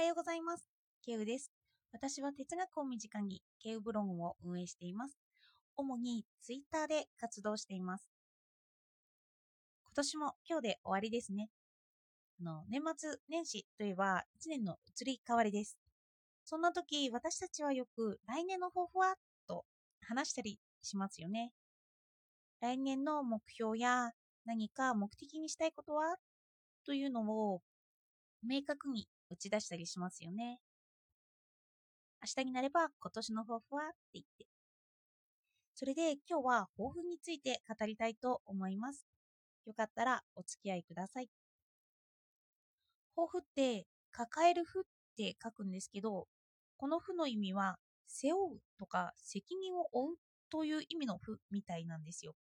はようございます。ケウです。私は哲学を身近にケウブログを運営しています。主にツイッターで活動しています。今年も今日で終わりですね。あの年末年始といえば1年の移り変わりです。そんな時、私たちはよく来年の抱負は？と話したりしますよね。来年の目標や何か目的にしたいことは？というのを明確に打ち出したりしますよね。明日になれば今年の抱負は？って言って。それで今日は抱負について語りたいと思います。よかったらお付き合いください。抱負って抱える負って書くんですけど、この負の意味は背負うとか責任を負うという意味の負みたいなんですよ。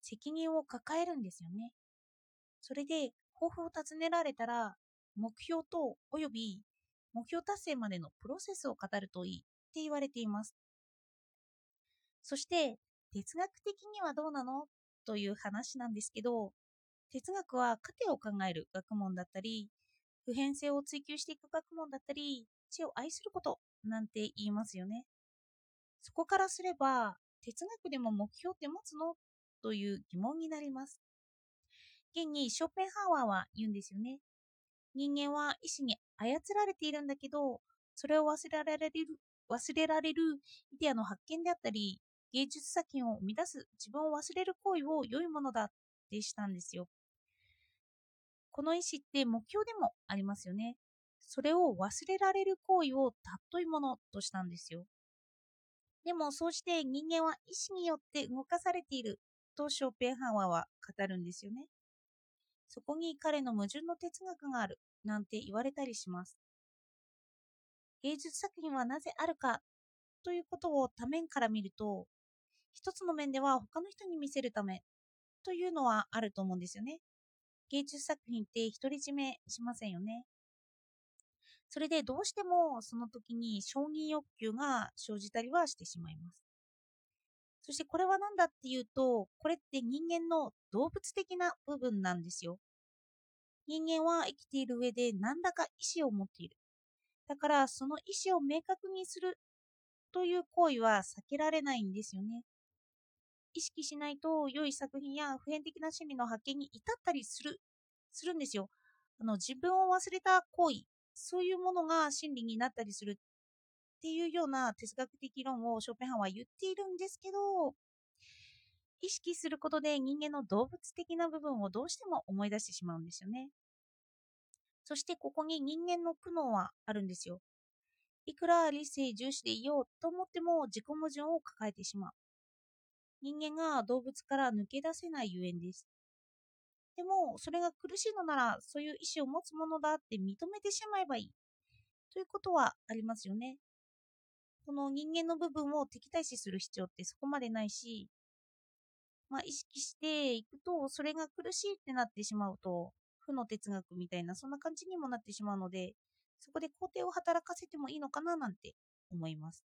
責任を抱えるんですよね。それで抱負を尋ねられたら目標とおよび目標達成までのプロセスを語るといいって言われています。そして哲学的にはどうなの？という話なんですけど哲学は過程を考える学問だったり普遍性を追求していく学問だったり知を愛することなんて言いますよね。そこからすれば哲学でも目標って持つの？という疑問になります。現にショーペンハワーは言うんですよね。人間は意志に操られているんだけど、それを忘れられる忘れられるイデアの発見であったり、芸術作品を生み出す自分を忘れる行為を良いものだってしたんですよ。この意志って目標でもありますよね。それを忘れられる行為を尊いものとしたんですよ。でもそうして人間は意志によって動かされているとショーペンハワーは語るんですよね。そこに彼の矛盾の哲学があるなんて言われたりします。芸術作品はなぜあるかということを多面から見ると、一つの面では他の人に見せるためというのはあると思うんですよね。芸術作品って独り占めしませんよね。それでどうしてもその時に承認欲求が生じたりはしてしまいます。そしてこれは何だっていうと、これって人間の動物的な部分なんですよ。人間は生きている上で何らか意志を持っている。だからその意志を明確にするという行為は避けられないんですよね。意識しないと良い作品や普遍的な心理の発見に至ったりする、するんですよ。あの自分を忘れた行為、そういうものが真理になったりするっていうような哲学的論をショーペンハワーは言っているんですけど、意識することで人間の動物的な部分をどうしても思い出してしまうんですよね。そしてここに人間の苦悩はあるんですよ。いくら理性重視でいようと思っても自己矛盾を抱えてしまう。人間が動物から抜け出せないゆえんです。でも、それが苦しいのなら、そういう意志を持つものだって認めてしまえばいい。ということはありますよね。この人間の部分を敵対視する必要ってそこまでないし、まあ、意識していくと、それが苦しいってなってしまうと、負の哲学みたいな、そんな感じにもなってしまうので、そこで肯定を働かせてもいいのかななんて思います。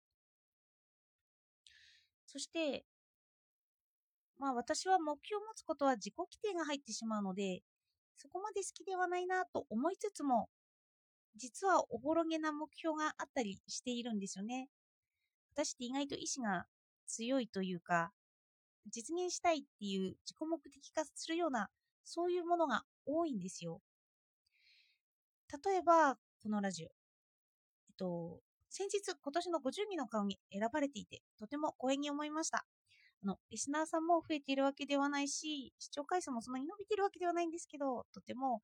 そして、まあ私は目標を持つことは自己規定が入ってしまうので、そこまで好きではないなと思いつつも、実はおぼろげな目標があったりしているんですよね。私って意外と意志が強いというか、実現したいっていう自己目的化するような、そういうものが多いんですよ。例えば、このラジオ。えっと、先日、今年の50人の顔に選ばれていて、とても光栄に思いました。あの、リスナーさんも増えているわけではないし、視聴回数もそんなに伸びているわけではないんですけど、とても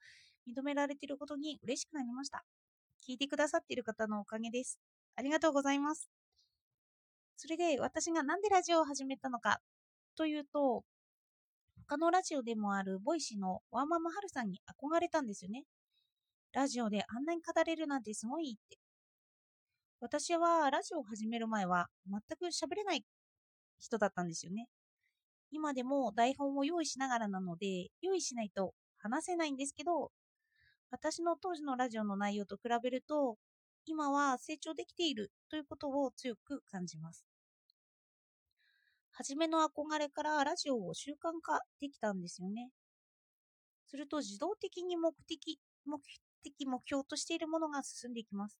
認められていることに嬉しくなりました。聞いてくださっている方のおかげです。ありがとうございます。それで私がなんでラジオを始めたのかというと、他のラジオでもある Voicy のワーママはるさんに憧れたんですよね。ラジオであんなに語れるなんてすごいって。私はラジオを始める前は全く喋れない人だったんですよね。今でも台本を用意しながらなので、用意しないと話せないんですけど、私の当時のラジオの内容と比べると、今は成長できているということを強く感じます。初めの憧れからラジオを習慣化できたんですよね。すると自動的に目的、目的目標としているものが進んでいきます。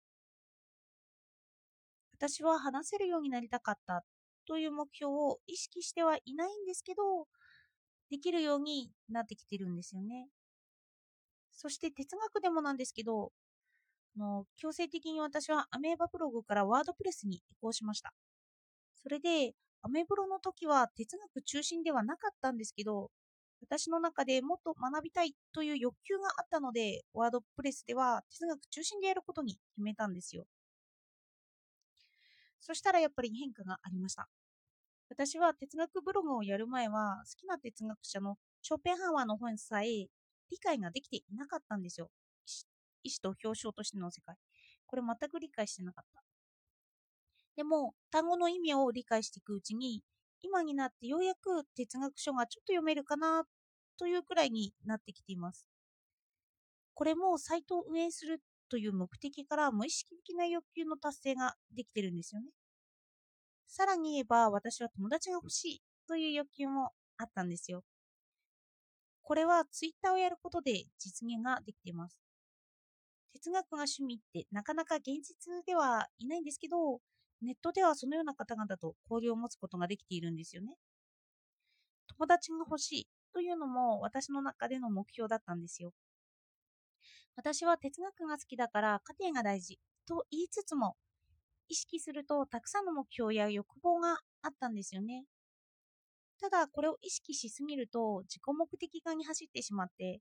私は話せるようになりたかったという目標を意識してはいないんですけど、できるようになってきてるんですよね。そして哲学でもなんですけど、の強制的に私はアメーバブログからワードプレスに移行しました。それで、アメブロの時は哲学中心ではなかったんですけど、私の中でもっと学びたいという欲求があったので、ワードプレスでは哲学中心でやることに決めたんですよ。そしたらやっぱり変化がありました。私は哲学ブログをやる前は好きな哲学者のショーペンハワーの本さえ理解ができていなかったんですよ。意思と表彰としての世界。これ全く理解してなかった。でも、単語の意味を理解していくうちに、今になってようやく哲学書がちょっと読めるかなというくらいになってきています。これもサイトを運営するという目的から無意識的な欲求の達成ができてるんですよね。さらに言えば私は友達が欲しいという欲求もあったんですよ。これはツイッターをやることで実現ができています。哲学が趣味ってなかなか現実ではいないんですけど、ネットではそのような方々と交流を持つことができているんですよね。友達が欲しいというのも私の中での目標だったんですよ。私は哲学が好きだから家庭が大事と言いつつも意識するとたくさんの目標や欲望があったんですよね。ただこれを意識しすぎると自己目的化に走ってしまって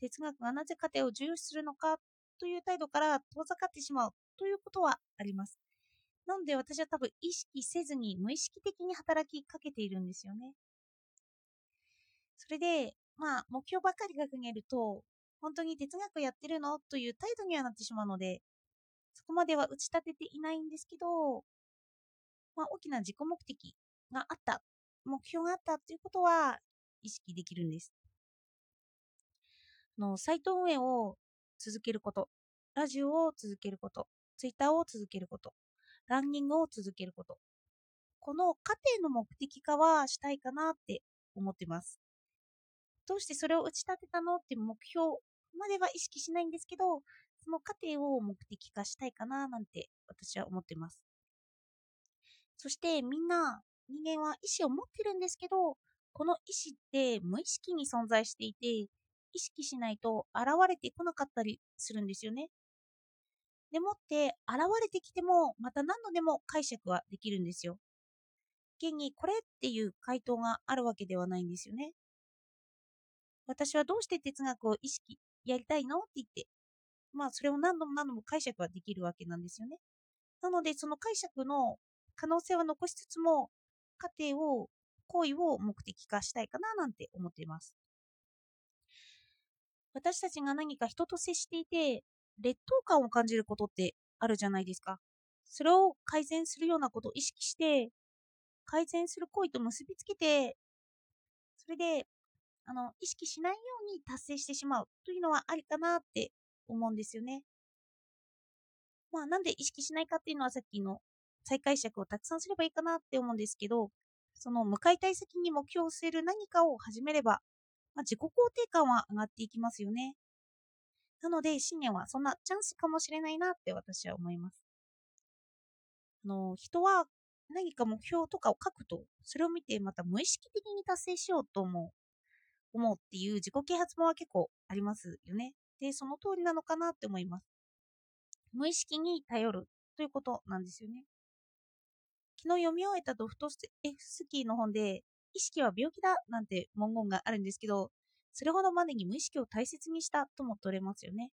哲学がなぜ家庭を重視するのかという態度から遠ざかってしまうということはあります。なので私は多分意識せずに無意識的に働きかけているんですよね。それで、まあ、目標ばっかり掲げると、本当に哲学やってるの？という態度にはなってしまうので、そこまでは打ち立てていないんですけど、まあ、大きな自己目的があった、目標があったということは意識できるんです。のサイト運営を続けること、ラジオを続けること、ツイッターを続けること、ランニングを続けること。この過程の目的化はしたいかなって思ってます。どうしてそれを打ち立てたのって目標までは意識しないんですけど、その過程を目的化したいかななんて私は思ってます。そしてみんな人間は意思を持ってるんですけど、この意思って無意識に存在していて、意識しないと現れてこなかったりするんですよね。でもって現れてきてもまた何度でも解釈はできるんですよ。現にこれっていう回答があるわけではないんですよね。私はどうして哲学を意識やりたいのって言って、まあそれを何度も何度も解釈はできるわけなんですよね。なのでその解釈の可能性は残しつつも、過程を、行為を目的化したいかななんて思っています。私たちが何か人と接していて、劣等感を感じることってあるじゃないですか。それを改善するようなことを意識して、改善する行為と結びつけて、それで、あの、意識しないように達成してしまうというのはありかなって思うんですよね。まあ、なんで意識しないかっていうのはさっきの再解釈をたくさんすればいいかなって思うんですけど、その向かいたい先に目標を据える何かを始めれば、まあ、自己肯定感は上がっていきますよね。なので、新年はそんなチャンスかもしれないなって私は思います。あの人は何か目標とかを書くと、それを見てまた無意識的に達成しようと思う思うっていう自己啓発本は結構ありますよね。で、その通りなのかなって思います。無意識に頼るということなんですよね。昨日読み終えたドフトスキーの本で、意識は病気だなんて文言があるんですけど、それほどまでに無意識を大切にしたとも取れますよね。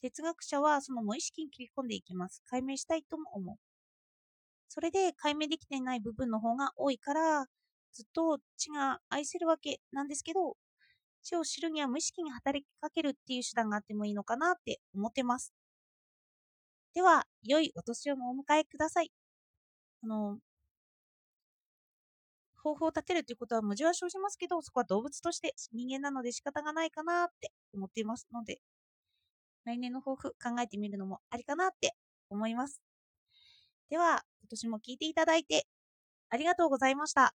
哲学者はその無意識に切り込んでいきます。解明したいとも思う。それで解明できていない部分の方が多いから、ずっと血が愛せるわけなんですけど、血を知るには無意識に働きかけるっていう手段があってもいいのかなって思ってます。では、良いお年をお迎えください。あの、方法を立てるということは矛盾は生じますけど、そこは動物として人間なので仕方がないかなって思っていますので、来年の抱負考えてみるのもありかなって思います。では、今年も聞いていただいてありがとうございました。